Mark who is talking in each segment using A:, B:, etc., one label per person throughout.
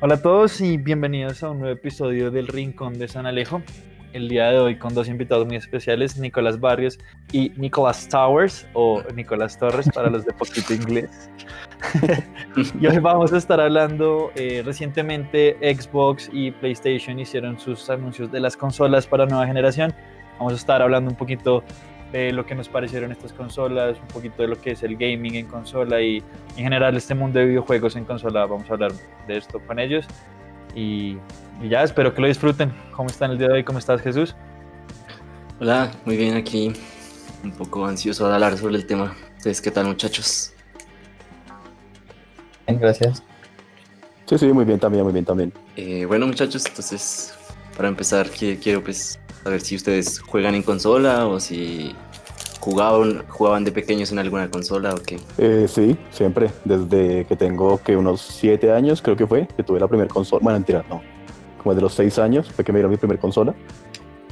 A: Hola a todos y bienvenidos a un nuevo episodio del Rincón de San Alejo. El día de hoy con dos invitados muy especiales, Nicolás Barrios y Nicolás Towers, o Nicolás Torres para los de poquito inglés. y hoy vamos a estar hablando, eh, recientemente Xbox y PlayStation hicieron sus anuncios de las consolas para nueva generación. Vamos a estar hablando un poquito de lo que nos parecieron estas consolas, un poquito de lo que es el gaming en consola y en general este mundo de videojuegos en consola. Vamos a hablar de esto con ellos. Y, ya, espero que lo disfruten. ¿Cómo están el día de hoy? ¿Cómo estás, Jesús?
B: Hola, muy bien aquí. Un poco ansioso de hablar sobre el tema. Ustedes, ¿qué tal, muchachos?
C: Bien, gracias.
D: Sí, sí, muy bien también, muy bien también.
B: Eh, bueno, muchachos, entonces, para empezar, quiero pues a ver si ustedes juegan en consola o si jugaban, jugaban de pequeños en alguna consola o qué.
D: Eh, sí, siempre. Desde que tengo que unos siete años, creo que fue, que tuve la primera consola. Bueno, mentira, no. Como de los seis años fue que me dieron mi primera consola.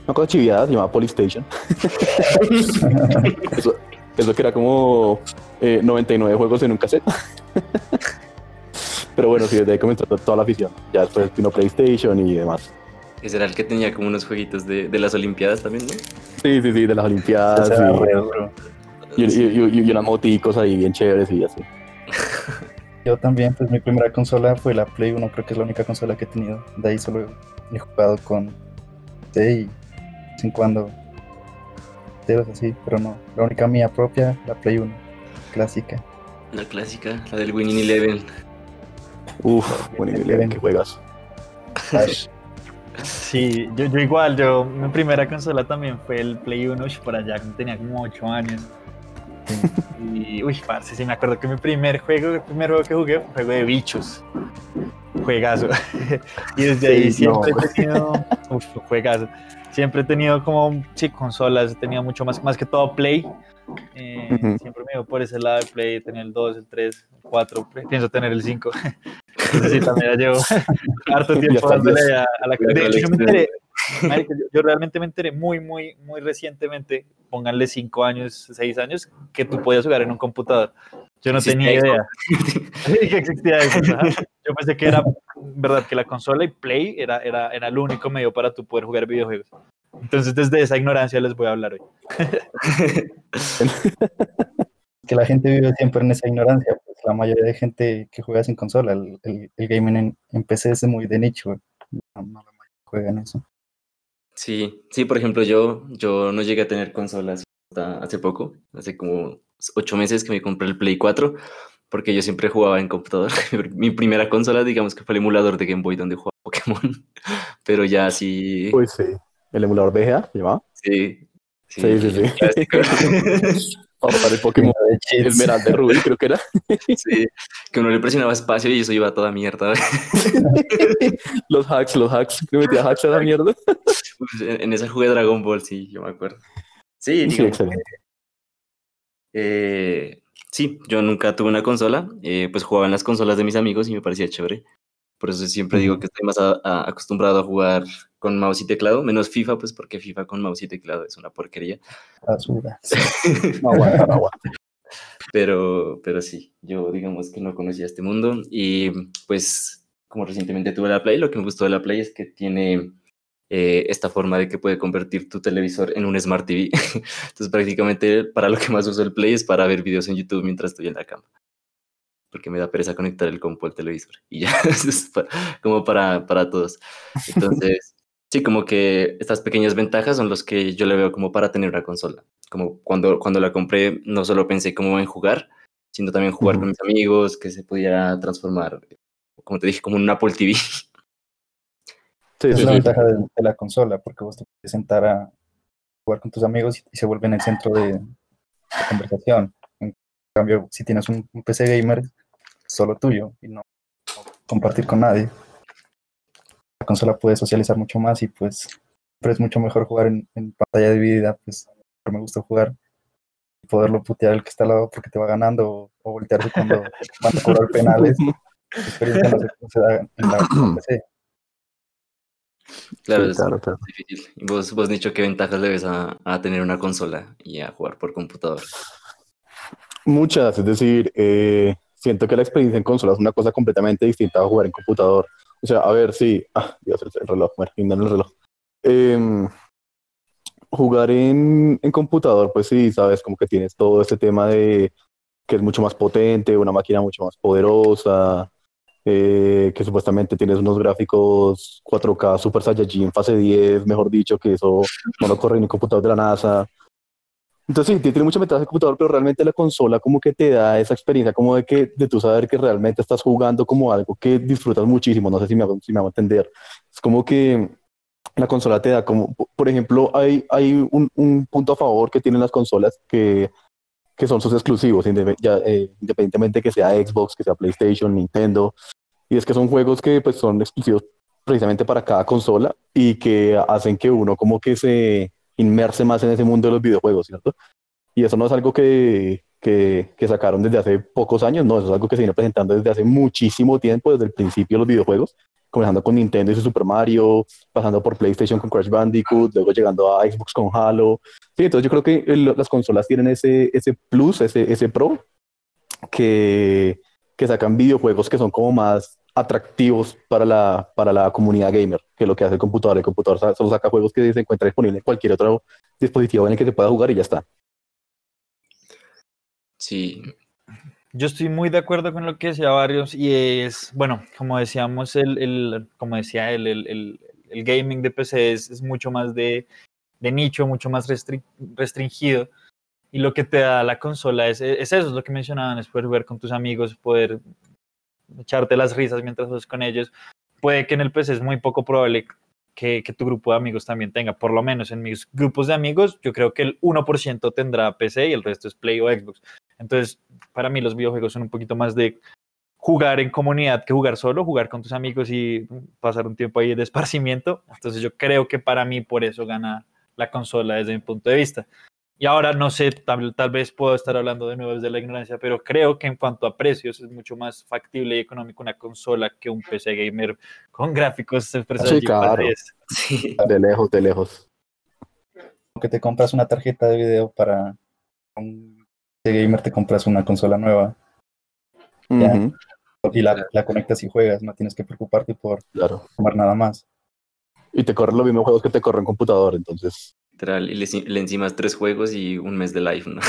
D: Una cosa chiviada, se llamaba Polystation. eso, eso que era como 99 eh, juegos en un cassette. Pero bueno, sí, desde ahí comenzó toda la afición. Ya después vino PlayStation y demás.
B: Ese era el que tenía como unos jueguitos de, de las Olimpiadas también, ¿no?
D: Sí, sí, sí, de las Olimpiadas. y, y, y, y, unas moticos ahí bien chéveres y así.
C: Yo también, pues mi primera consola fue la Play 1, creo que es la única consola que he tenido. De ahí solo he jugado con sí, y de vez en cuando así, pero no. La única mía propia, la Play 1, clásica.
B: La clásica, la del Winning Eleven.
D: Uf, Winning Eleven, qué juegas.
A: Sí, yo, yo igual, yo mi primera consola también fue el Play 1 por allá, tenía como 8 años. Y, uy, parce, sí me acuerdo que mi primer juego, el primer juego que jugué fue un juego de bichos. Juegazo. y desde ahí siempre he tenido, uf, juegazo. Siempre he tenido como, sí, consolas, he tenido mucho más, más que todo Play. Eh, siempre me iba por ese lado de Play, tenía el 2, el 3, el 4, pienso tener el 5. sí, también llevo harto tiempo dándole a, la De hecho, yo me enteré, yo, realmente me enteré muy, muy, muy recientemente, pónganle 5 años, 6 años, que tú podías jugar en un computador. Yo no tenía idea. que existía eso. Yo pensé que era verdad que la consola y Play era, era, era el único medio para tú poder jugar videojuegos. Entonces, desde esa ignorancia les voy a hablar hoy.
C: que la gente vive siempre en esa ignorancia. Pues la mayoría de gente que juega sin consola, el, el, gaming en, PC es muy de nicho. No, no juegan eso.
B: Sí, sí, por ejemplo, yo, yo no llegué a tener consolas hasta hace poco, hace como ocho meses que me compré el Play 4, porque yo siempre jugaba en computador. Mi primera consola, digamos que fue el emulador de Game Boy donde jugaba Pokémon, pero ya sí.
D: Pues sí, el emulador VGA, ¿llevaba?
B: Sí.
D: Sí, sí, sí. para el Pokémon Esmeralda de Rubí, creo que era.
B: Sí, que uno le presionaba espacio y eso iba a toda mierda.
D: los hacks, los hacks, que metía hacks a la mierda.
B: Pues, en esa jugué Dragon Ball, sí, yo me acuerdo. Sí, sí, excelente. Eh, sí, yo nunca tuve una consola, eh, pues jugaba en las consolas de mis amigos y me parecía chévere. Por eso siempre digo que estoy más acostumbrado a jugar con mouse y teclado, menos FIFA, pues porque FIFA con mouse y teclado es una porquería.
C: Basura.
D: no aguanta, no aguanta.
B: Pero, pero sí, yo digamos que no conocía este mundo y pues como recientemente tuve la Play, lo que me gustó de la Play es que tiene eh, esta forma de que puede convertir tu televisor en un Smart TV. Entonces prácticamente para lo que más uso el Play es para ver videos en YouTube mientras estoy en la cama porque me da pereza conectar el compu al televisor y ya, es como para, para todos. Entonces, sí, como que estas pequeñas ventajas son los que yo le veo como para tener una consola. Como cuando, cuando la compré, no solo pensé como en jugar, sino también jugar con mis amigos, que se pudiera transformar, como te dije, como un Apple TV.
C: Sí, es la ventaja de, la consola, porque vos te puedes sentar a jugar con tus amigos y, se vuelve en el centro de, conversación. En cambio, si tienes un, PC gamer, solo tuyo y no compartir con nadie. La consola puede socializar mucho más y pues pero es mucho mejor jugar en, pantalla dividida, pues me gusta jugar y poderlo putear el que está al lado porque te va ganando o, voltearse cuando van a cobrar penales. La experiencia no se, da en la PC.
B: Claro, es difícil. ¿Y vos, vos, dicho qué ventajas le ves a, a, tener una consola y a jugar por computador?
D: Muchas, es decir, eh, siento que la experiencia en consola es una cosa completamente distinta a jugar en computador. O sea, a ver, sí. Ah, Dios, el, el reloj. Bueno, el reloj. Em, jugar en, en computador, pues sí, sabes, como que tienes todo este tema de que es mucho más potente, una máquina mucho más poderosa, eh, que supuestamente tienes unos gráficos 4K Super Saiyajin fase 10, mejor dicho, que eso no lo corre en un computador de la NASA. Entonces sí, tiene mucha ventaja el computador, pero realmente la consola como que te da esa experiencia como de que de tú saber que realmente estás jugando como algo que disfrutas muchísimo, no sé si me si me hago entender. Es como que la consola te da como, por ejemplo, hay, hay un, un punto a favor que tienen las consolas que, que son sus exclusivos, eh, independientemente que sea Xbox, que sea PlayStation, Nintendo, y es que son juegos que pues son exclusivos precisamente para cada consola y que hacen que uno como que se inmerse más en ese mundo de los videojuegos, ¿cierto? Y eso no es algo que, que, que sacaron desde hace pocos años, no, eso es algo que se viene presentando desde hace muchísimo tiempo, desde el principio de los videojuegos, comenzando con Nintendo y su Super Mario, pasando por PlayStation con Crash Bandicoot, luego llegando a Xbox con Halo. Sí, entonces yo creo que el- las consolas tienen ese, ese plus, ese, ese pro, que, que sacan videojuegos que son como más atractivos para la, para la comunidad gamer, que lo que hace el computador. El computador solo saca juegos que se encuentran disponibles en cualquier otro dispositivo en el que se pueda jugar y ya está.
B: Sí,
A: Yo estoy muy de acuerdo con lo que decía Varios y es, bueno, como decíamos, el, el- como decía él, el, el- el gaming de PC es, es mucho más de, de nicho, mucho más restri- restringido y lo que te da la consola es, es eso, es lo que mencionaban, es poder jugar con tus amigos, poder echarte las risas mientras juegas con ellos. Puede que en el PC es muy poco probable que, que tu grupo de amigos también tenga, por lo menos en mis grupos de amigos, yo creo que el 1% tendrá PC y el resto es Play o Xbox. Entonces, para mí los videojuegos son un poquito más de jugar en comunidad que jugar solo, jugar con tus amigos y pasar un tiempo ahí de esparcimiento. Entonces yo creo que para mí por eso gana la consola desde mi punto de vista. Y ahora no sé, tal, tal vez puedo estar hablando de nuevo desde la ignorancia, pero creo que en cuanto a precios es mucho más factible y económico una consola que un PC gamer con gráficos Super
D: Sí, claro.
A: 10.
B: sí,
D: De lejos, de lejos.
C: que te compras una tarjeta de video para un de gamer, te compras una consola nueva y la, la conectas y juegas, no tienes que preocuparte por
D: claro.
C: tomar nada más.
D: Y te corren los mismos juegos que te corren en computador, entonces.
B: Literal, y le, le encimas tres juegos y un mes de live, ¿no?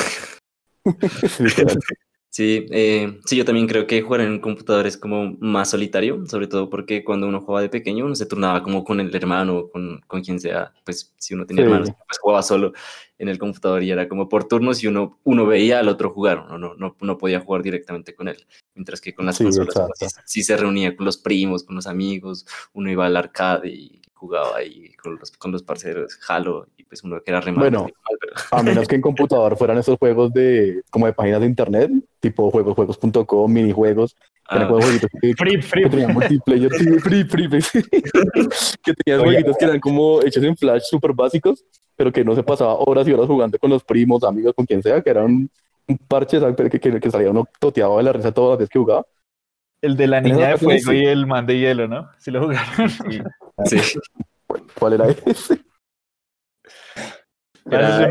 B: Sí, eh, sí, yo también creo que jugar en un computador es como más solitario, sobre todo porque cuando uno jugaba de pequeño uno se turnaba como con el hermano, con, con quien sea, pues si uno tenía
D: Sí.
B: hermanos, pues jugaba solo en el computador y era como por turnos y uno, uno veía al otro jugar, uno no, no, no podía jugar directamente con él, mientras que con las
D: Sí,
B: consolas sí, sí se reunía con los primos, con los amigos, uno iba al arcade y jugaba ahí con los, con los parceros, Halo, y pues uno que era re malo,
D: Bueno,
B: pero-
D: A menos que en computador fueran esos juegos de como de páginas de internet, tipo juegos, juegos.com, minijuegos,
B: Ah,
D: jueguitos que,
A: Free, free.
D: que tenían multiplayer, sí, free, free, free, sí. que tenían jueguitos que eran como hechos en flash súper básicos, pero que no se pasaba horas y horas jugando con los primos, amigos, con quien sea, que eran un, parche ¿sabes? que, que, que salía uno toteado de la risa todas las veces que jugaba.
A: El de la niña de fuego
D: sí.
A: y el man de hielo, ¿no? Si lo jugaron.
B: sí,
D: ¿Cuál era ese?
B: Era,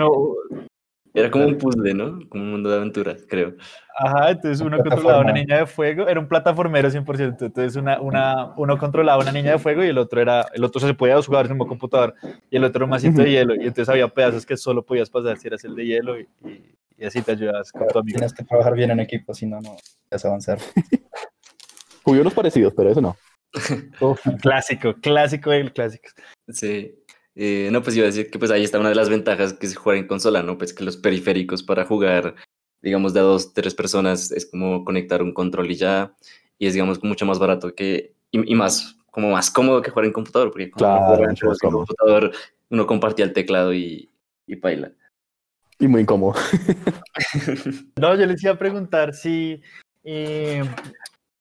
B: era como un puzzle, ¿no? Como un mundo de aventuras, creo.
A: Ajá, entonces uno controlaba a una niña de fuego, era un plataformero 100%, entonces una, una, uno controlaba a una niña de fuego y el otro era, el otro se podía jugar en un computador y el otro era un masito de hielo y entonces había pedazos que solo podías pasar si eras el de hielo y, y- y así te ayudabas con tu amigo.
C: Tienes que trabajar bien en equipo, si no, no vas a avanzar.
D: Jugué unos parecidos, pero eso no.
A: Clásico, clásico del clásico.
B: Sí. Eh, no, pues iba a decir que pues ahí está una de las ventajas que es jugar en consola, ¿no? Pues que los periféricos para jugar, digamos, de a dos, tres personas es como conectar un control y ya. Y es, digamos, mucho más barato que, y, y más, como más cómodo que jugar en computador, porque
D: Claro,
B: en computador uno compartía el teclado y, y paila.
D: Y muy incómodo.
A: No, yo les iba a preguntar si eh,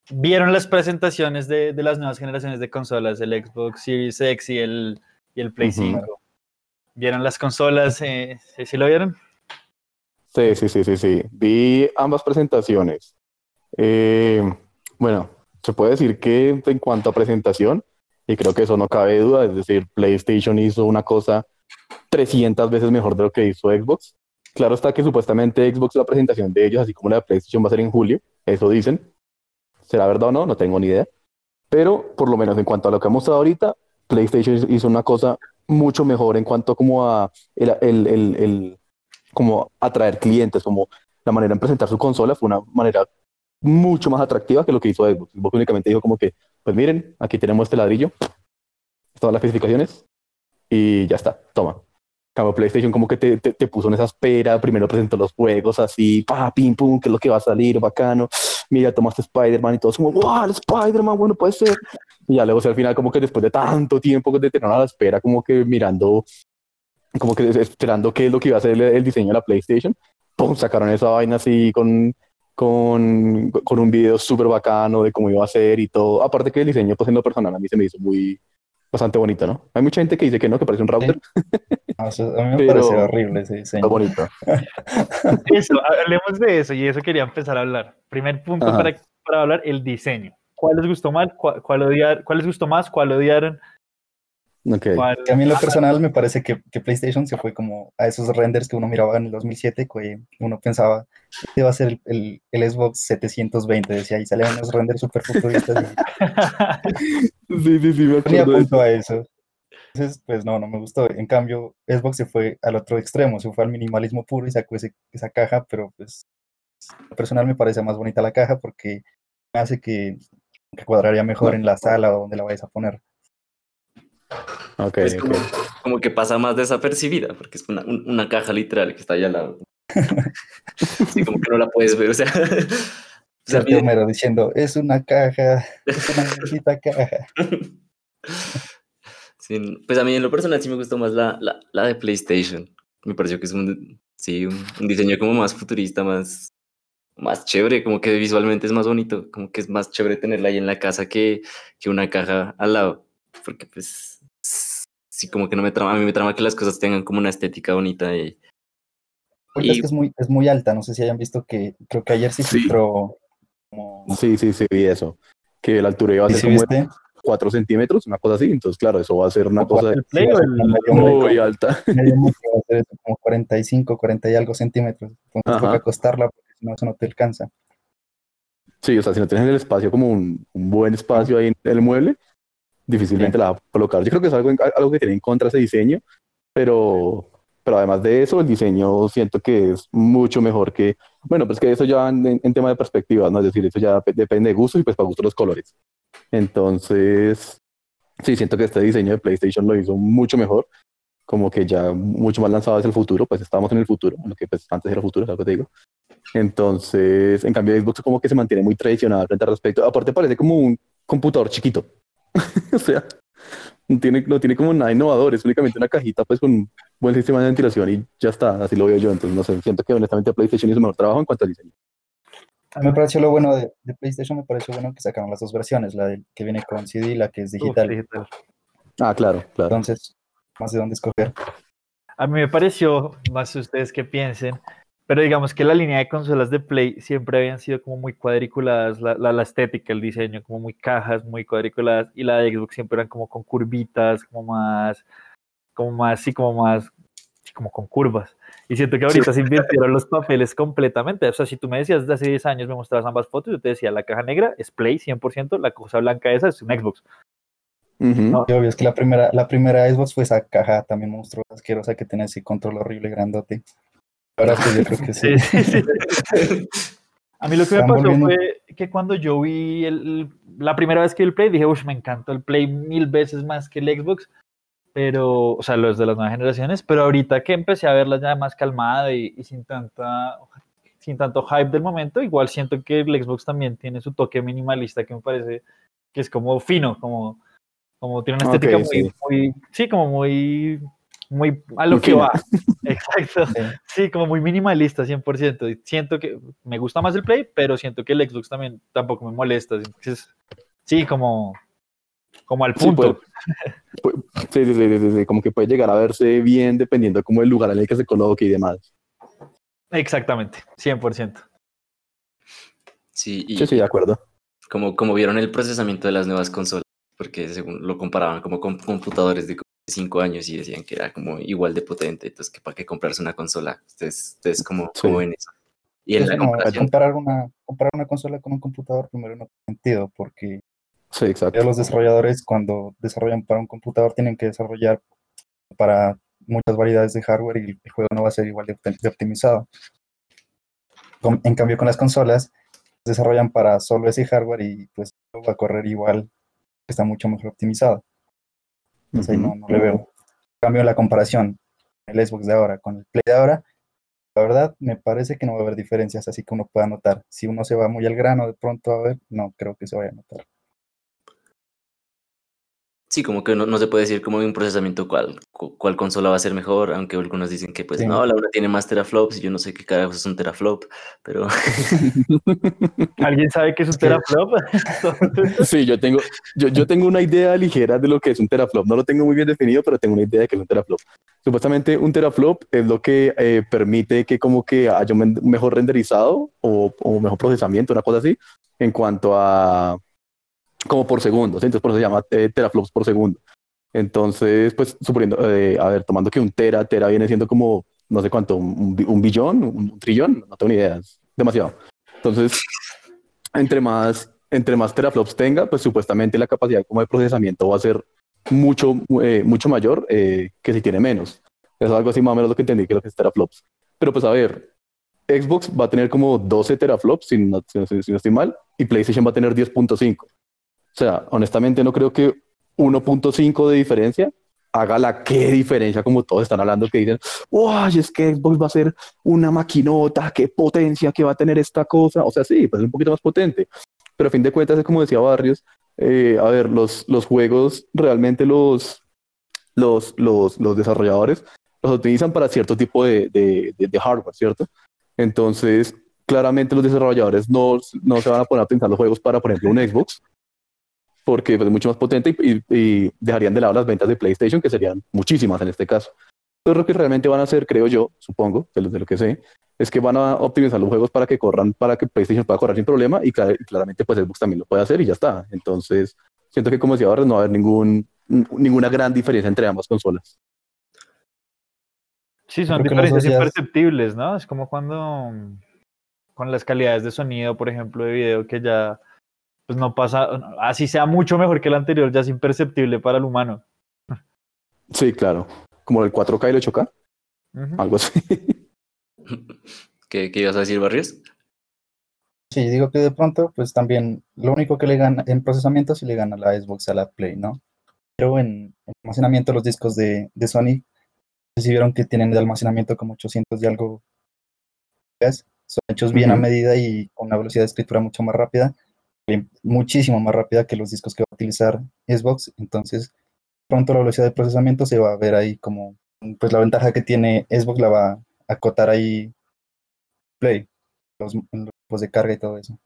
A: vieron las presentaciones de, de las nuevas generaciones de consolas, el Xbox Series X y el, y el Play
D: Ujú.
A: 5. ¿Vieron las consolas? Eh, ¿sí, sí lo vieron?
D: Sí, sí, sí, sí, sí. Vi ambas presentaciones. Eh, bueno, se puede decir que en cuanto a presentación, y creo que eso no cabe duda, es decir, PlayStation hizo una cosa 300 veces mejor de lo que hizo Xbox. Claro está que supuestamente Xbox la presentación de ellos, así como la de PlayStation, va a ser en julio, eso dicen. ¿Será verdad o no? No tengo ni idea. Pero por lo menos en cuanto a lo que ha mostrado ahorita, PlayStation hizo una cosa mucho mejor en cuanto como a el, el, el, el como atraer clientes, como la manera en presentar su consola fue una manera mucho más atractiva que lo que hizo Xbox. Xbox únicamente dijo como que, pues miren, aquí tenemos este ladrillo, todas las especificaciones y ya está, toma. Cambio PlayStation como que te, te, puso en esa espera, primero presentó los juegos así, pa, pim, pum, que es lo que va a salir, bacano. Mira, tomaste Spider-Man y todos como, wow, Spider-Man, bueno, puede ser. Y ya luego, al final, como que después de tanto tiempo de tener a la espera, como que mirando, como que esperando qué es lo que iba a ser el, el diseño de la PlayStation, pum, sacaron esa vaina así con, con, con un video súper bacano de cómo iba a ser y todo. Aparte que el diseño, pues en lo personal, a mí se me hizo muy bastante bonito, ¿no? Hay mucha gente que dice que no, que parece un router.
C: a mí me parece horrible ese diseño.
D: bonito.
A: eso, hablemos de eso y eso quería empezar a hablar. Primer punto para, para, hablar, el diseño. ¿Cuál les gustó más? ¿Cuál, cuál, odiar, ¿Cuál les gustó más? ¿Cuál odiaron?
C: Okay. A mí en lo personal me parece que, que, PlayStation se fue como a esos renders que uno miraba en el 2007, que uno pensaba que este va a ser el, el, Xbox 720, decía, y salían unos renders super futuristas.
D: sí, sí, sí, me
C: punto a eso. Entonces, pues no, no me gustó. En cambio, Xbox se fue al otro extremo, se fue al minimalismo puro y sacó ese, esa caja, pero pues personal me parece más bonita la caja porque hace que, que cuadraría mejor en la sala o donde la vayas a poner.
B: Okay, es como, que pasa más desapercibida, porque es una, una, caja literal que está allá al lado. sí, como que no la puedes ver, o sea.
C: O sea Homero diciendo, es una caja, es una bonita caja.
B: Sí, pues a mí en lo personal sí me gustó más la, la, la de PlayStation. Me pareció que es un, sí, un, un, diseño como más futurista, más, más chévere, como que visualmente es más bonito, como que es más chévere tenerla ahí en la casa que, que una caja al lado, porque pues sí, como que no me trama, a mí me trama que las cosas tengan como una estética bonita y...
C: Porque es que es muy, es muy alta, no sé si hayan visto que creo que ayer sí filtró como...
D: Sí, sí, sí, vi eso, que la altura iba a ser como 4 centímetros, una cosa así, entonces claro, eso va a ser una cosa muy alta.
C: va a ser como 45, 40 y algo centímetros, entonces toca acostarla porque si no, eso no te alcanza.
D: Sí, o sea, si no tienes el espacio como un, un buen espacio ahí en el mueble, difícilmente la va a colocar. Yo creo que es algo, algo que tiene en contra ese diseño, pero, pero además de eso, el diseño siento que es mucho mejor que, bueno, pues que eso ya en, tema de perspectiva, ¿no? Es decir, eso ya depende de gusto y pues para gusto los colores. Entonces, sí, siento que este diseño de PlayStation lo hizo mucho mejor, como que ya mucho más lanzado hacia el futuro, pues estamos en el futuro, lo que pues antes era el futuro, es algo que te digo. Entonces, en cambio, Xbox como que se mantiene muy tradicional frente al respecto. Aparte, parece como un computador chiquito. o sea, no tiene, no tiene como nada innovador, es únicamente una cajita pues con un buen sistema de ventilación y ya está, así lo veo yo. Entonces, no sé, siento que honestamente PlayStation hizo mejor trabajo en cuanto al diseño.
C: A mí me pareció lo bueno de, PlayStation, me pareció bueno que sacaron las dos versiones, la que viene con CD y la que es digital.
D: Ah, claro, claro.
C: Entonces, más de dónde escoger.
A: A mí me pareció, más ustedes que piensen, pero digamos que la línea de consolas de Play siempre habían sido como muy cuadriculadas, la, la, estética, el diseño, como muy cajas, muy cuadriculadas, y la de Xbox siempre eran como con curvitas, como más, como más, sí, como más, como con curvas. Y siento que ahorita se invirtieron los papeles completamente. O sea, si tú me decías desde hace 10 años, me mostrabas ambas fotos, yo te decía, la caja negra es Play 100%, la cosa blanca esa es un Xbox.
C: obvio, es que la primera, la primera Xbox fue esa caja también monstruosa, asquerosa que tenía ese control horrible grandote. Ahora sí, yo creo que sí.
A: A mí lo que me pasó fue que cuando yo vi el, la primera vez que vi el Play, dije, uff, me encantó el Play mil veces más que el Xbox, pero, o sea, los de las nuevas generaciones, pero ahorita que empecé a verla ya más calmada y, sin tanta sin tanto hype del momento, igual siento que el Xbox también tiene su toque minimalista que me parece que es como fino, como, como tiene una estética muy, muy, sí, como muy muy a lo que va. Exacto. Sí. como muy minimalista, 100%. Siento que me gusta más el Play, pero siento que el Xbox también tampoco me molesta. sí, como, como al punto.
D: Sí, sí, sí, como que puede llegar a verse bien dependiendo como el lugar en el que se coloque y demás.
A: Exactamente, 100%.
B: Sí,
D: y sí, sí, de acuerdo.
B: Como, como vieron el procesamiento de las nuevas consolas, porque según lo comparaban como con computadores de cinco años y decían que era como igual de potente, entonces que para qué comprarse una consola, ustedes, ustedes como, en eso.
C: Y en la comparación... comparar una, comparar una consola con un computador primero no tiene sentido, porque
D: Sí, exacto.
C: Los desarrolladores cuando desarrollan para un computador tienen que desarrollar para muchas variedades de hardware y el juego no va a ser igual de, optimizado. en cambio con las consolas desarrollan para solo ese hardware y pues va a correr igual, está mucho mejor optimizado. Entonces ahí no, no le veo. En cambio la comparación, el Xbox de ahora con el Play de ahora, la verdad me parece que no va a haber diferencias así que uno pueda notar. Si uno se va muy al grano de pronto a ver, no creo que se vaya a notar.
B: Sí, como que no, no, se puede decir como un procesamiento cuál, cuál consola va a ser mejor, aunque algunos dicen que pues no, la una tiene más teraflops y yo no sé qué carajos es un teraflop, pero...
A: ¿Alguien sabe qué es un teraflop?
D: sí, yo tengo, yo, yo, tengo una idea ligera de lo que es un teraflop, no lo tengo muy bien definido, pero tengo una idea de qué es un teraflop. Supuestamente un teraflop es lo que eh, permite que como que haya un mejor renderizado o, o mejor procesamiento, una cosa así, en cuanto a como por segundo, entonces por eso se llama eh, teraflops por segundo. Entonces, pues suponiendo, eh, a ver, tomando que un tera, tera viene siendo como, no sé cuánto, un, billón, un, trillón, no tengo ni idea, es demasiado. Entonces, entre más, entre más teraflops tenga, pues supuestamente la capacidad como de procesamiento va a ser mucho, eh, mucho mayor que si tiene menos. Es algo así más o menos lo que entendí que lo que es teraflops. Pero pues a ver, Xbox va a tener como 12 teraflops, si no, si no estoy mal, y PlayStation va a tener 10.5. O sea, honestamente no creo que 1.5 de diferencia haga la qué diferencia, como todos están hablando, que dicen, ¡Uy, es que Xbox va a ser una maquinota! ¡Qué potencia que va a tener esta cosa! O sea, sí, pues es un poquito más potente. Pero a fin de cuentas, es como decía Barrios, eh, a ver, los, los juegos realmente los, los, los, los desarrolladores los utilizan para cierto tipo de, de, de, hardware, ¿cierto? Entonces, claramente los desarrolladores no, no se van a poner a pensar los juegos para, por ejemplo, un Xbox, porque es mucho más potente y, dejarían de lado las ventas de PlayStation, que serían muchísimas en este caso. Entonces lo que realmente van a hacer, creo yo, supongo, de lo, de lo que sé, es que van a optimizar los juegos para que corran, para que PlayStation pueda correr sin problema y, claramente pues Xbox también lo puede hacer y ya está. Entonces siento que como decía ahora no va a haber ningún, ninguna gran diferencia entre ambas consolas.
A: Sí, son diferencias imperceptibles, ¿no? Es como cuando con las calidades de sonido, por ejemplo, de video, que ya pues no pasa, así sea mucho mejor que el anterior, ya es imperceptible para el humano.
D: Sí, claro. Como el 4K y el 8K. Algo así.
B: ¿Qué, ¿Qué, ibas a decir, Barrios?
C: Sí, digo que de pronto, pues también lo único que le gana en procesamiento sí le gana la Xbox a la Play, ¿no? Pero en, almacenamiento los discos de, de Sony, si vieron que tienen de almacenamiento como 800 y algo, son hechos bien a medida y con una velocidad de escritura mucho más rápida muchísimo más rápida que los discos que va a utilizar Xbox. Entonces, pronto la velocidad de procesamiento se va a ver ahí como, pues la ventaja que tiene Xbox la va a acotar ahí Play, los, los de carga y todo eso.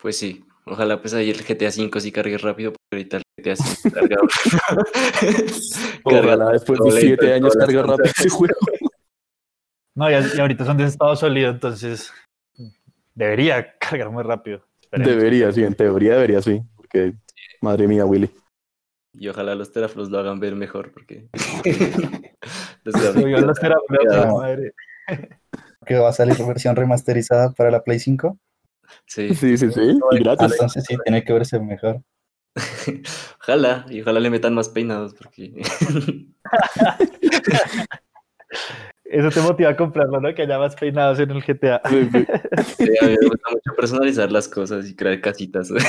B: Pues sí, ojalá pues ahí el GTA V sí cargue rápido, porque ahorita el GTA V carga.
D: ojalá después de 7 años carga rápido ese juego.
A: No, y, ahorita son de estado sólido, entonces Debería cargar muy rápido.
D: Debería, sí, en teoría debería, sí. Porque, madre mía, Willy.
B: Y ojalá los teraflops lo hagan ver mejor, porque.
C: los madre. Que va a salir versión remasterizada para la Play 5.
B: Sí,
D: sí, sí, sí. Y gratis.
C: Entonces sí, tiene que verse mejor.
B: ojalá, y ojalá le metan más peinados, porque.
A: Eso te motiva a comprarlo, ¿no? Que haya más peinados en el GTA.
B: Sí, a mí me gusta mucho personalizar las cosas y crear casitas.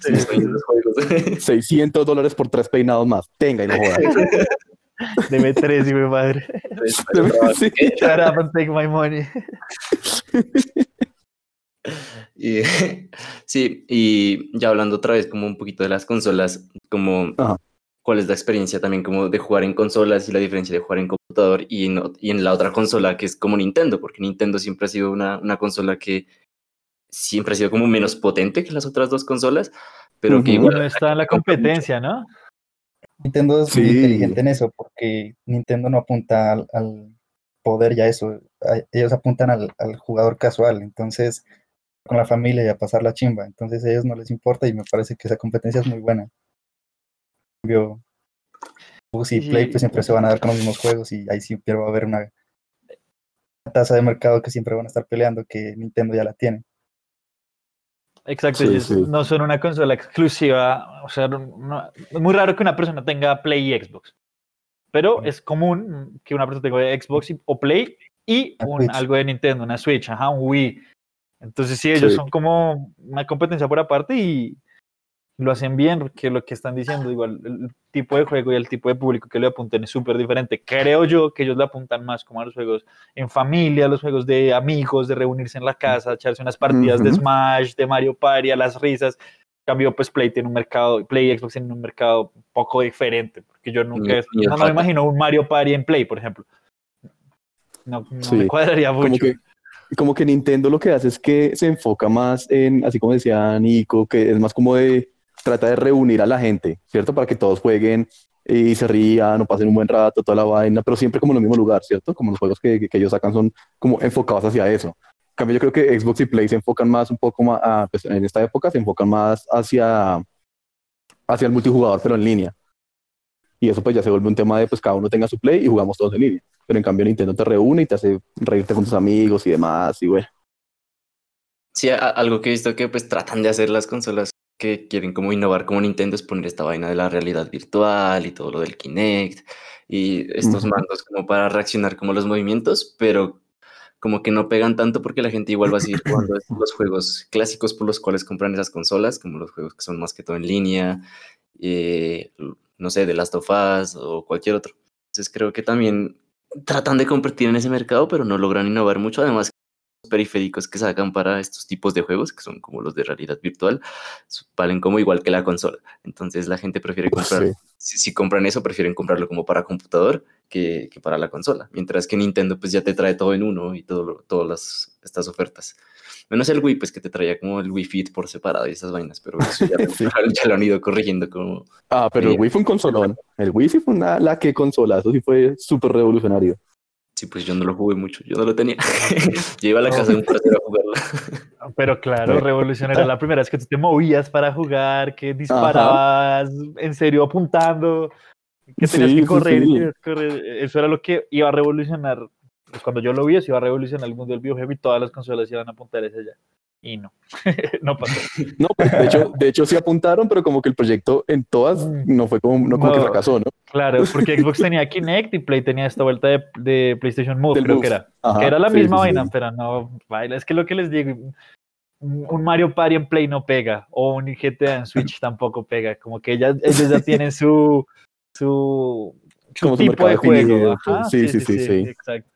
B: Sí,
D: 600 dólares por tres peinados más. Tenga y no jodas.
A: Deme tres, y mi madre. Sí. Shut up and take my money.
B: Y, sí, y ya hablando otra vez como un poquito de las consolas, como cuál es la experiencia también como de jugar en consolas y la diferencia de jugar en computador y en, y en la otra consola que es como Nintendo, porque Nintendo siempre ha sido una, una consola que siempre ha sido como menos potente que las otras dos consolas, pero que igual...
A: está en la competencia, ¿no?
C: Nintendo es muy inteligente en eso, porque Nintendo no apunta al, poder ya eso, ellos apuntan al, al, jugador casual, entonces con la familia y a pasar la chimba, entonces a ellos no les importa y me parece que esa competencia es muy buena cambio, y Play pues siempre se van a dar con los mismos juegos y ahí siempre va a haber una tasa de mercado que siempre van a estar peleando que Nintendo ya la tiene.
A: Exacto, no son una consola exclusiva, o sea, es muy raro que una persona tenga Play y Xbox, pero es común que una persona tenga Xbox o Play y un, algo de Nintendo, una Switch, ajá, un Wii. Entonces sí, ellos son como una competencia por aparte y lo hacen bien, porque lo que están diciendo, igual, el tipo de juego y el tipo de público que le apuntan es súper diferente. Creo yo que ellos le apuntan más como a los juegos en familia, los juegos de amigos, de reunirse en la casa, echarse unas partidas de Smash, de Mario Party, a las risas. En cambio, pues Play tiene un mercado, Play y Xbox tienen un mercado un poco diferente, porque yo nunca, no, me imagino un Mario Party en Play, por ejemplo. No, me cuadraría mucho.
D: Como que, como que Nintendo lo que hace es que se enfoca más en, así como decía Nico, que es más como de trata de reunir a la gente, ¿cierto? Para que todos jueguen y se rían o pasen un buen rato, toda la vaina, pero siempre como en el mismo lugar, ¿cierto? Como los juegos que, que, ellos sacan son como enfocados hacia eso. En cambio, yo creo que Xbox y Play se enfocan más un poco más, a, pues en esta época se enfocan más hacia, hacia el multijugador, pero en línea. Y eso pues ya se vuelve un tema de pues cada uno tenga su Play y jugamos todos en línea. Pero en cambio Nintendo te reúne y te hace reírte con tus amigos y demás, y bueno.
B: Sí, algo que he visto que pues tratan de hacer las consolas que quieren como innovar como Nintendo es poner esta vaina de la realidad virtual y todo lo del Kinect y estos mandos como para reaccionar como los movimientos, pero como que no pegan tanto porque la gente igual va a seguir jugando los juegos clásicos por los cuales compran esas consolas, como los juegos que son más que todo en línea, eh, no sé, The Last of Us o cualquier otro. Entonces creo que también tratan de competir en ese mercado, pero no logran innovar mucho. Además, periféricos que sacan para estos tipos de juegos, que son como los de realidad virtual, valen como igual que la consola. Entonces la gente prefiere comprar, si, compran eso, prefieren comprarlo como para computador que, que, para la consola. Mientras que Nintendo pues ya te trae todo en uno y todo, todas las, estas ofertas. Menos el Wii, pues que te traía como el Wii Fit por separado y esas vainas, pero eso ya, ya, lo han ido corrigiendo como...
D: Ah, pero el Wii fue un consolón. El Wii sí fue una la que consola, eso sí fue súper revolucionario.
B: Sí, pues yo no lo jugué mucho, yo no lo tenía. yo iba a la casa de un parcero a jugarlo.
A: Pero claro, revolucionario. La primera vez que tú te movías para jugar, que disparabas en serio apuntando, que tenías que correr, correr. Eso era lo que iba a revolucionar. Pues cuando yo lo vi, eso iba a revolucionar el mundo del videojuego y todas las consolas iban a apuntar hacia allá y no, no pasó.
D: No, pues, de hecho, de hecho sí apuntaron, pero como que el proyecto en todas mm. no fue como, no, como que fracasó, ¿no?
A: Claro, porque Xbox tenía Kinect y Play tenía esta vuelta de, de PlayStation Move, creo que era. que era la misma vaina, pero no, baila. Es que lo que les digo, un Mario Party en Play no pega, o un GTA en Switch tampoco pega, como que ya, ellos ya tienen su, su, su tipo de juego.
D: sí, sí, sí, sí, exacto.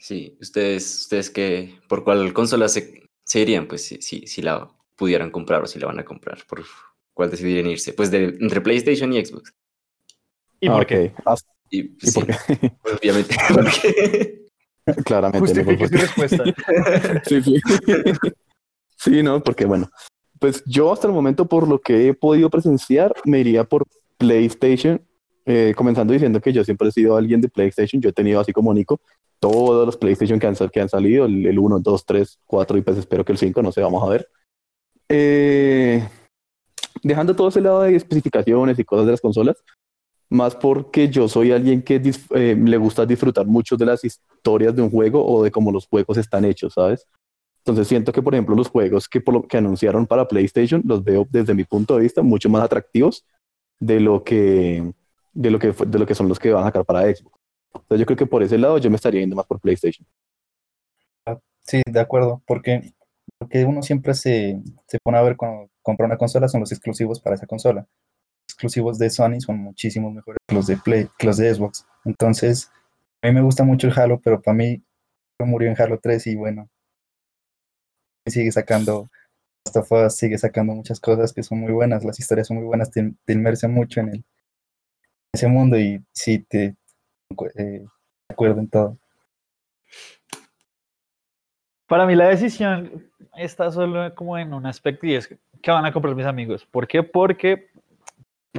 B: Sí, ustedes, ustedes que, ¿por cuál consola se, se irían? Pues si, si, si, la pudieran comprar o si la van a comprar, ¿por cuál decidirían irse? Pues de, entre PlayStation y Xbox.
A: ¿Y por qué?
B: Y, pues, por qué? obviamente.
D: Claramente.
A: respuesta.
D: sí, sí. sí, no, porque bueno, pues yo hasta el momento, por lo que he podido presenciar, me iría por PlayStation. Eh, comenzando diciendo que yo siempre he sido alguien de PlayStation, yo he tenido así como Nico, todos los PlayStation que han, que han salido, el, 1, 2, 3, 4 y pues espero que el 5, no sé, vamos a ver. Eh, dejando todo ese lado de especificaciones y cosas de las consolas, más porque yo soy alguien que eh, le gusta disfrutar mucho de las historias de un juego o de cómo los juegos están hechos, ¿sabes? Entonces siento que, por ejemplo, los juegos que, por lo, que anunciaron para PlayStation los veo desde mi punto de vista mucho más atractivos de lo que, de lo que, de lo que son los que van a sacar para Xbox. Entonces yo creo que por ese lado yo me estaría yendo más por PlayStation.
C: Sí, de acuerdo, porque lo que uno siempre se, se pone a ver cuando compra una consola son los exclusivos para esa consola. Exclusivos de Sony son muchísimo mejores que los de Play, que los de Xbox. Entonces, a mí me gusta mucho el Halo, pero para mí murió en Halo 3 y bueno, sigue sacando sigue sacando muchas cosas que son muy buenas, las historias son muy buenas, te, te inmersen mucho en el, ese mundo y sí te, eh, acuerdo en todo.
A: Para mí la decisión está solo como en un aspecto y es que van a comprar mis amigos. ¿Por qué? Porque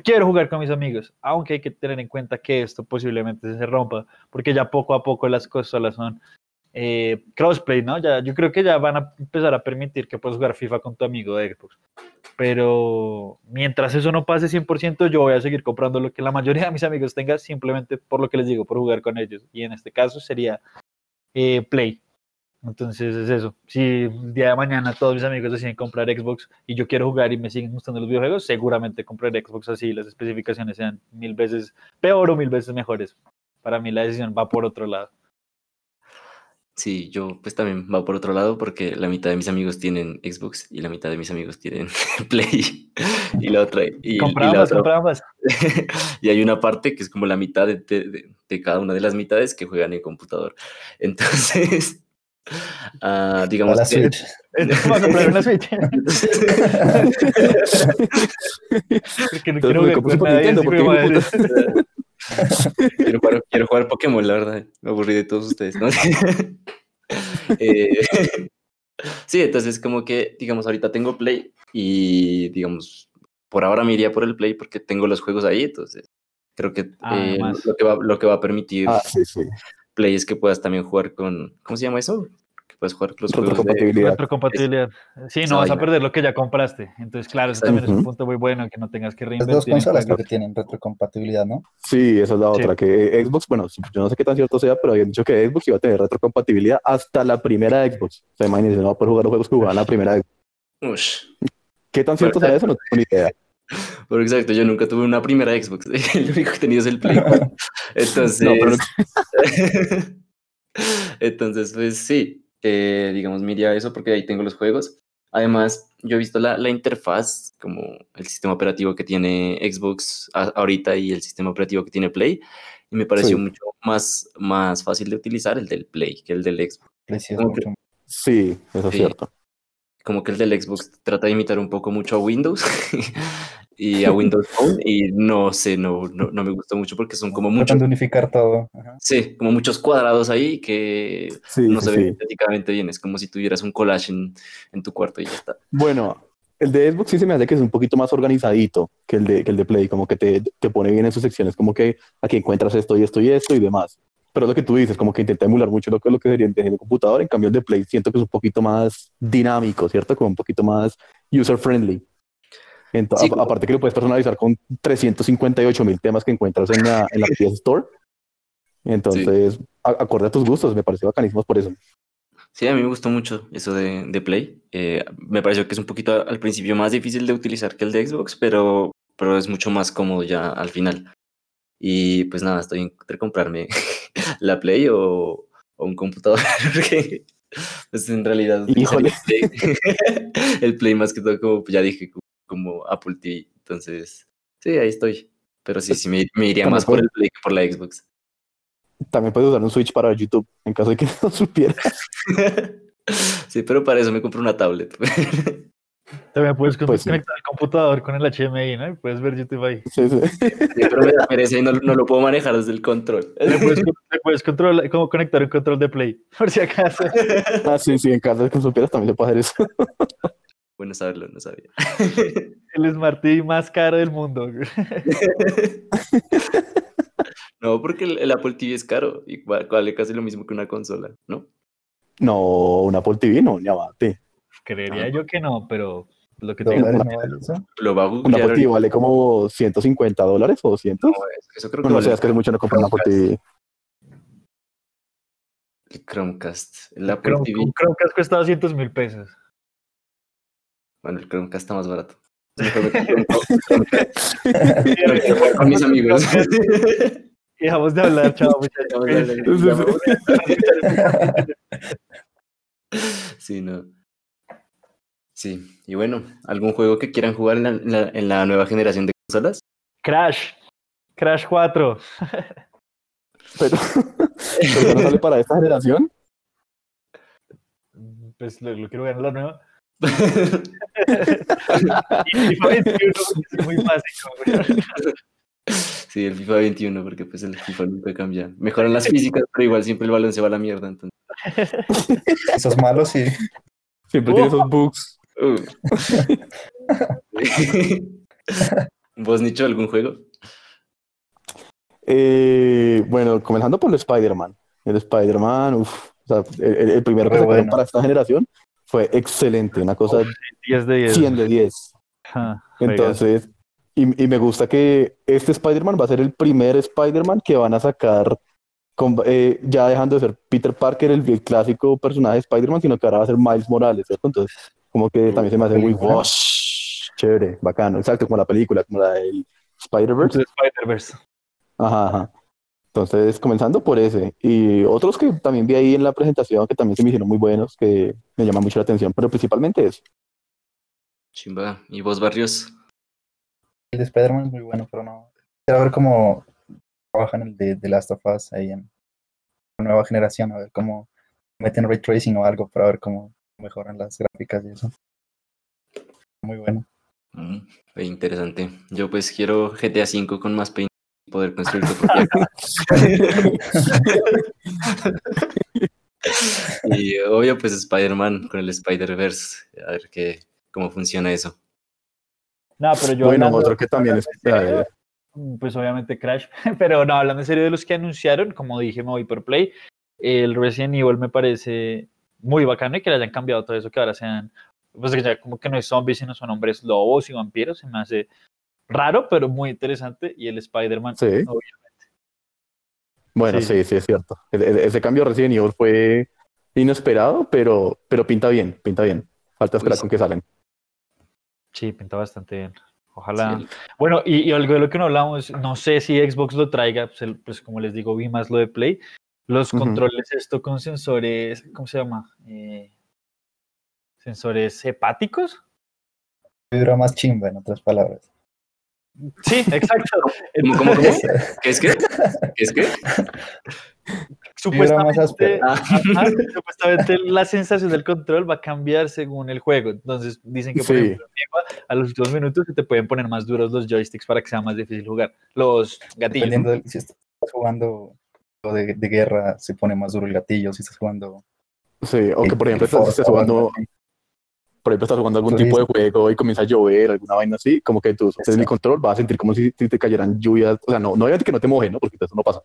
A: quiero jugar con mis amigos, aunque hay que tener en cuenta que esto posiblemente se rompa, porque ya poco a poco las cosas son eh, crossplay, ¿no? Ya, yo creo que ya van a empezar a permitir que puedas jugar FIFA con tu amigo de Xbox. Pero mientras eso no pase 100%, yo voy a seguir comprando lo que la mayoría de mis amigos tengan, simplemente por lo que les digo, por jugar con ellos. Y en este caso sería eh, Play. Entonces es eso. Si el día de mañana todos mis amigos deciden comprar Xbox y yo quiero jugar y me siguen gustando los videojuegos, seguramente compraré Xbox así las especificaciones sean mil veces peor o mil veces mejores. Para mí la decisión va por otro lado.
B: Sí, yo pues también va por otro lado porque la mitad de mis amigos tienen Xbox y la mitad de mis amigos tienen Play y la otra y,
A: compramos, compramos.
B: y hay una parte que es como la mitad de, de, de, cada una de las mitades que juegan en computador. Entonces, uh, digamos
C: la
B: que
C: Switch.
A: Vamos a comprar una Switch. Porque no quiero
D: Entonces,
A: jugar con
D: Super
A: nadie,
D: Nintendo,
A: así
D: ¿por qué
A: como
D: hijo de
A: madre.
B: quiero, jugar, quiero jugar Pokémon, la verdad. Me aburrí de todos ustedes, ¿no? Eh, sí, entonces como que, digamos, ahorita tengo Play y, digamos, por ahora me iría por el Play porque tengo los juegos ahí, entonces creo que
A: Ah,
B: eh, lo, que va, lo que va a permitir
D: Ah, sí, sí.
B: Play es que puedas también jugar con, ¿cómo se llama eso? Que puedas jugar los juegos de...
D: Retrocompatibilidad.
A: Retrocompatibilidad. Sí, no vas a perder lo que ya compraste. Entonces, claro, eso también es un punto muy bueno, que no tengas que
C: Las
A: reinvertir.
C: dos
A: en
C: consolas creo que tienen retrocompatibilidad, ¿no?
D: Sí, esa es la
A: Sí.
D: otra, que eh, Xbox, bueno, yo no sé qué tan cierto sea, pero habían dicho que Xbox iba a tener retrocompatibilidad hasta la primera Xbox. O sea, imagínense, no va a poder jugar los juegos que jugaban la primera Xbox.
B: Ush.
D: ¿Qué tan cierto será eso? No tengo ni idea.
B: Pero exacto, yo nunca tuve una primera Xbox. El único que he tenido es el Play. Entonces,
D: No, pero
B: entonces pues sí, eh, digamos, me iría a eso porque ahí tengo los juegos. Además, yo he visto la, la interfaz, como el sistema operativo que tiene Xbox a- ahorita y el sistema operativo que tiene Play, y me pareció
D: Sí.
B: mucho más, más fácil de utilizar el del Play que el del Xbox.
C: Sí
D: eso es
B: Sí.
D: cierto.
B: Como que el del Xbox trata de imitar un poco mucho a Windows y a Windows Phone, y no sé, no, no, no me gustó mucho porque son como muchos
C: de unificar todo. Ajá.
B: Sí, como muchos cuadrados ahí que
D: Sí,
B: no
D: sí,
B: se ven
D: sí.
B: estéticamente bien. Es como si tuvieras un collage en, en tu cuarto y ya está.
D: Bueno, el de Xbox sí se me hace que es un poquito más organizadito que el de, que el de Play, como que te, te pone bien en sus secciones, como que aquí encuentras esto y esto y esto y demás. Pero lo que tú dices, como que intenta emular mucho lo que, lo que sería en el computador, en cambio el de Play siento que es un poquito más dinámico, ¿cierto? Como un poquito más user-friendly.
B: Sí,
D: aparte que lo puedes personalizar con 358 mil temas que encuentras en la, en la PS Store. Entonces, a- acorde a tus gustos, me pareció bacanísimo por eso.
B: Sí, a mí me gustó mucho eso de, de Play. Eh, me pareció que es un poquito al principio más difícil de utilizar que el de Xbox, pero, pero es mucho más cómodo ya al final. Y pues nada, estoy entre comprarme la Play o, o un computador. Porque pues en realidad
D: Híjole.
B: el Play, el Play más que todo, como ya dije, como, Apple TV. Entonces, sí, ahí estoy. Pero sí, sí, me, me iría más por el Play que por la Xbox.
D: También puedes usar un Switch para YouTube, en caso de que no supieras.
B: sí, pero para eso me compro una tablet.
A: También puedes con-
D: Pues sí.
A: conectar el computador con el HDMI, ¿no? Y puedes ver YouTube ahí.
D: Sí, sí.
B: Sí, pero me da pereza y no, no lo puedo manejar desde el control.
A: Le puedes, le puedes controlar, como conectar un control de Play, por si acaso.
D: Ah, sí, sí, en que no supieras también se puede hacer eso.
B: Bueno saberlo, no sabía.
A: El Smart TV más caro del mundo.
B: No, porque el, el Apple TV es caro y va- vale casi lo mismo que una consola, ¿no?
D: No, un Apple TV no, ya bate.
A: Creería
B: Ah.
A: yo que no, pero lo que te
C: ¿Dólares
A: digo,
C: no?
B: Lo va a
D: Un
B: googlear
D: Apple TV
B: ahorita.
D: vale como 150 dólares o 200.
B: No, Eso creo que
D: No, no
B: vale
D: sé, es que mucho no compro un Apple TV.
B: el Chromecast. El Apple
A: Chrome,
B: TV,
A: un Chromecast cuesta 200 mil pesos.
B: bueno, el Chromecast está más barato. Con mis amigos.
A: Dejamos de hablar, chao, muchachos.
B: Sí, no. Sí, y bueno, ¿algún juego que quieran jugar en la, en la- en la nueva generación de consolas?
A: Crash. Crash 4.
D: Pero, pero no sale para esta generación.
A: Pues lo, lo quiero ganar la nueva. Y FIFA 21 es muy básico.
B: Sí, el FIFA 21, porque pues el FIFA nunca cambia. Mejoran las físicas, pero igual siempre el balón se va a la mierda. Entonces.
C: Esos malos sí.
D: Siempre tiene esos bugs.
B: Uh. ¿Vos, Nicho, algún juego?
D: Eh, bueno, comenzando por el Spider-Man. El Spider-Man, uff. O sea, el, el- primero que
C: bueno.
D: para esta generación fue excelente. Una cosa
A: 10 de 10.
D: 100 de 10.
A: Ajá,
D: Entonces, y, y me gusta que este Spider-Man va a ser el primer Spider-Man que van a sacar con- eh, ya dejando de ser Peter Parker, el, el clásico personaje de Spider-Man, sino que ahora va a ser Miles Morales, ¿cierto? Entonces, como que también se me hace muy wow, chévere, bacano, exacto, como la película, como la del Spider-Verse.
A: Spider-Verse.
D: Ajá, ajá. Entonces, comenzando por ese. Y otros que también vi ahí en la presentación que también se me hicieron muy buenos, que me llaman mucho la atención, pero principalmente eso.
B: Chimba. ¿Y vos, Barrios?
C: El de Spider-Man es muy bueno, pero no. Quiero ver cómo trabajan el de The Last of Us ahí en la nueva generación, a ver cómo meten ray tracing o algo para ver cómo mejoran las gráficas y eso. Muy bueno.
B: Mm, interesante. Yo pues quiero GTA V con más paint y poder construir tu propia y obvio pues Spider-Man con el Spider-Verse. A ver qué, cómo funciona eso.
A: No, pero yo
D: Bueno, otro que también es...
A: Mm, Pues obviamente Crash, pero no, hablando en serio de los que anunciaron, como dije, me voy por Play, el Resident Evil me parece muy bacano y que le hayan cambiado todo eso, que ahora sean, pues que ya como que no hay zombies, sino son hombres lobos y vampiros, se me hace raro, pero muy interesante, y el Spider-Man,
D: Sí.
A: obviamente.
D: Bueno,
A: Sí.
D: sí, sí, es cierto. Ese cambio de Resident Evil fue inesperado, pero, pero pinta bien, pinta bien. Falta esperar
B: sí.
D: con que salen.
A: Sí, pinta bastante bien. Ojalá.
B: Sí,
A: Bueno, y, y algo de lo que no hablamos, no sé si Xbox lo traiga, pues, el- pues como les digo, vi más lo de Play. Los controles, esto con sensores, ¿cómo se llama? Eh, sensores hepáticos.
C: Vibra más chimba, en otras palabras.
A: Sí, exacto.
B: ¿Cómo, cómo, cómo? ¿Qué es qué? ¿Qué es
C: más
A: Supuestamente, ajá, supuestamente la sensación del control va a cambiar según el juego. Entonces dicen que por
D: Sí.
A: ejemplo, a los últimos minutos se te pueden poner más duros los joysticks para que sea más difícil jugar. Los gatillos.
C: Dependiendo de si estás jugando de, de guerra, se pone más duro el gatillo. Si estás jugando.
D: Sí, o que por ejemplo estás, estás jugando, por ejemplo estás jugando algún tipo de juego y comienza a llover, alguna vaina así, como que tú estés en el control vas a sentir como si, si te cayeran lluvias, o sea, no, no obviamente que no te moje, ¿no? Porque eso no pasa,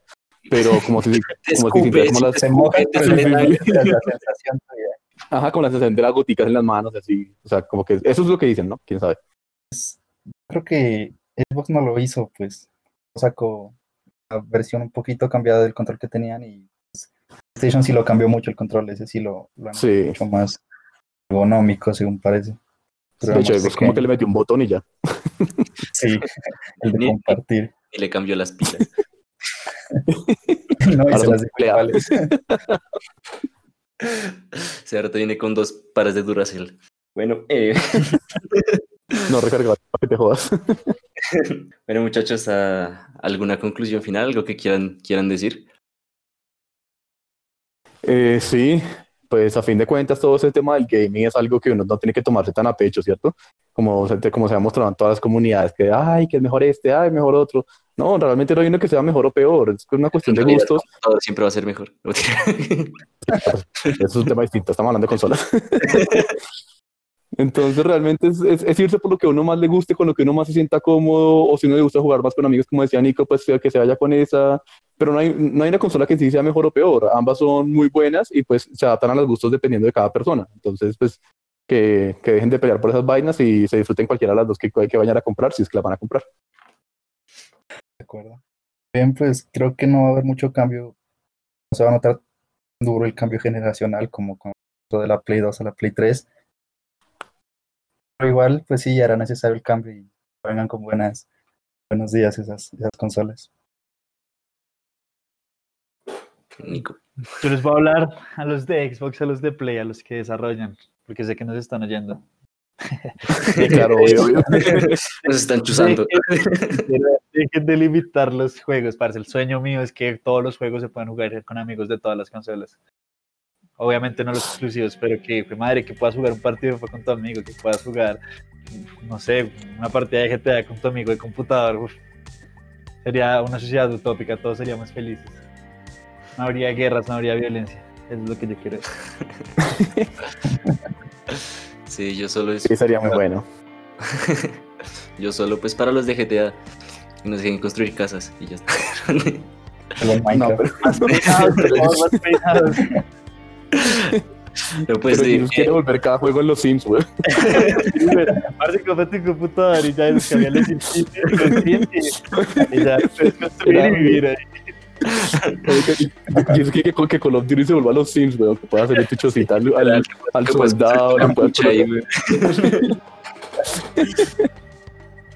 D: pero como si, como si sintieras como
B: si
D: las,
C: Se moja,
B: escupe, te
C: pero
B: sale
C: la,
B: aire.
C: la sensación todavía
D: ajá, como la sensación de las goticas en las manos, así, o sea, como que eso es lo que dicen, ¿no? ¿Quién sabe?
C: creo que Xbox no lo hizo, pues sacó la versión un poquito cambiada del control que tenían y pues, PlayStation sí lo cambió mucho el control, ese sí lo, lo han hecho
D: Sí,
C: mucho más ergonómico, según parece. Pero
D: de hecho,
C: más
D: es como que le metió un botón y ya.
C: Sí, el de compartir.
B: Y le cambió las pilas.
C: No, y
D: Ahora
C: se las dejó
D: empleados.
C: iguales.
B: Se ahora te viene con dos pares de Duracell. Bueno, eh,
D: No recarga para que te jodas.
B: bueno muchachos, ¿a- ¿alguna conclusión final? ¿Algo que quieran, quieran decir?
D: Eh, sí, pues a fin de cuentas todo ese tema del gaming es algo que uno no tiene que tomarse tan a pecho, ¿cierto? Como, se- como se ha mostrado en todas las comunidades, que ay, que es mejor este, ay, mejor otro. No, realmente no hay uno que sea mejor o peor, es una cuestión de gustos.
B: Todo siempre va a ser mejor.
D: Eso es un tema distinto, estamos hablando de consolas. Entonces realmente es, irse por lo que uno más le guste, con lo que uno más se sienta cómodo, o si uno le gusta jugar más con amigos, como decía Nico, pues que se vaya con esa. Pero no hay, una consola que sí sea mejor o peor, ambas son muy buenas y pues se adaptan a los gustos dependiendo de cada persona. Entonces pues que, dejen de pelear por esas vainas y se disfruten cualquiera de las dos que, que vayan a comprar, si es que las van a comprar.
C: De acuerdo. Bien, pues creo que no va a haber mucho cambio. No se va a notar duro el cambio generacional como con de la Play 2 a la Play 3. Pero igual, pues sí, ya era necesario el cambio y vengan con buenas, buenos días esas, esas consolas.
B: Nico.
A: Yo les voy a hablar a los de Xbox, a los de Play, a los que desarrollan, porque sé que nos están oyendo.
D: claro, obvio, obvio.
B: Nos están chuzando.
A: Dejen- Dejen de limitar los juegos, parce. El sueño mío es que todos los juegos se puedan jugar con amigos de todas las consolas. Obviamente no los exclusivos, pero que, que madre, que puedas jugar un partido con tu amigo, que puedas jugar, no sé, una partida de GTA con tu amigo de computador. uf. Sería una sociedad utópica, todos seríamos felices. No habría guerras, no habría violencia. Eso es lo que yo quiero.
B: Sí, yo solo.
D: Sí, sería muy bueno.
B: Yo solo, pues para los de GTA. Que nos dejen construir casas y ya está.
C: El Minecraft.
D: pero,
B: pues
D: pero
B: sí,
D: Jesús quiere volver cada juego en los Sims, güey.
A: Aparte, comprate un computador y ya descargarle el sitio y ya puedes construir y vivir ahí.
D: y es que, que, que Call of Duty se vuelva a los Sims, weón, que pueda hacer el tuchocita al, al, al soldado, pueda
B: Pucha, ahí, güey.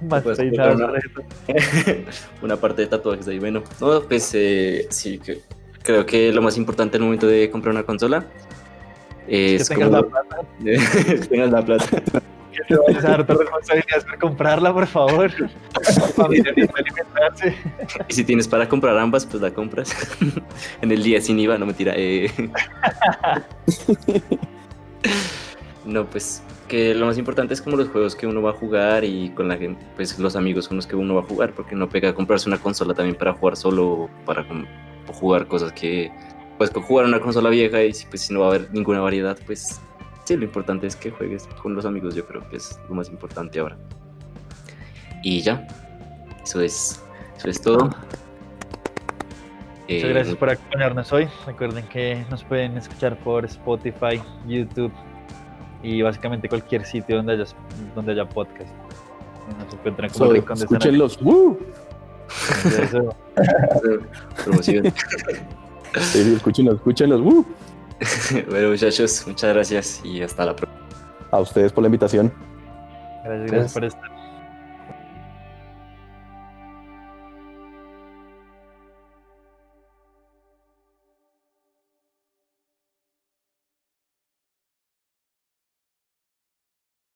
A: Más
B: Pues,
A: esto.
B: una parte de tatuajes ahí. Bueno, no, pues eh, sí, que, creo que lo más importante al momento de comprar una consola
A: Que
B: es
A: tengas
B: como
A: la plata,
B: que tengas la plata.
A: que te vayas a dar tu responsabilidad por comprarla, por favor. Familia alimentarse.
B: Y si tienes para comprar ambas, pues la compras. en el día sin IVA, no mentira. Eh. no, pues que lo más importante es como los juegos que uno va a jugar y con la gente, pues los amigos con los que uno va a jugar, porque no pega comprarse una consola también para jugar solo o para o jugar cosas que, pues con jugar una consola vieja y si, pues si no va a haber ninguna variedad, pues sí, lo importante es que juegues con los amigos, yo creo que es lo más importante ahora. Y ya, eso es, eso es todo.
A: Muchas
B: Eh,
A: gracias por acompañarnos hoy. Recuerden que nos pueden escuchar por Spotify, YouTube y básicamente cualquier sitio donde haya, donde haya podcast. Nos encuentran como.
D: ¡Woo!
A: Eso.
B: promoción.
D: Sí, escúchenlos, escúchenlos. ¡Woo!
B: bueno, muchachos, muchas gracias y hasta la próxima.
D: A ustedes por la invitación.
A: Gracias, gracias por estar.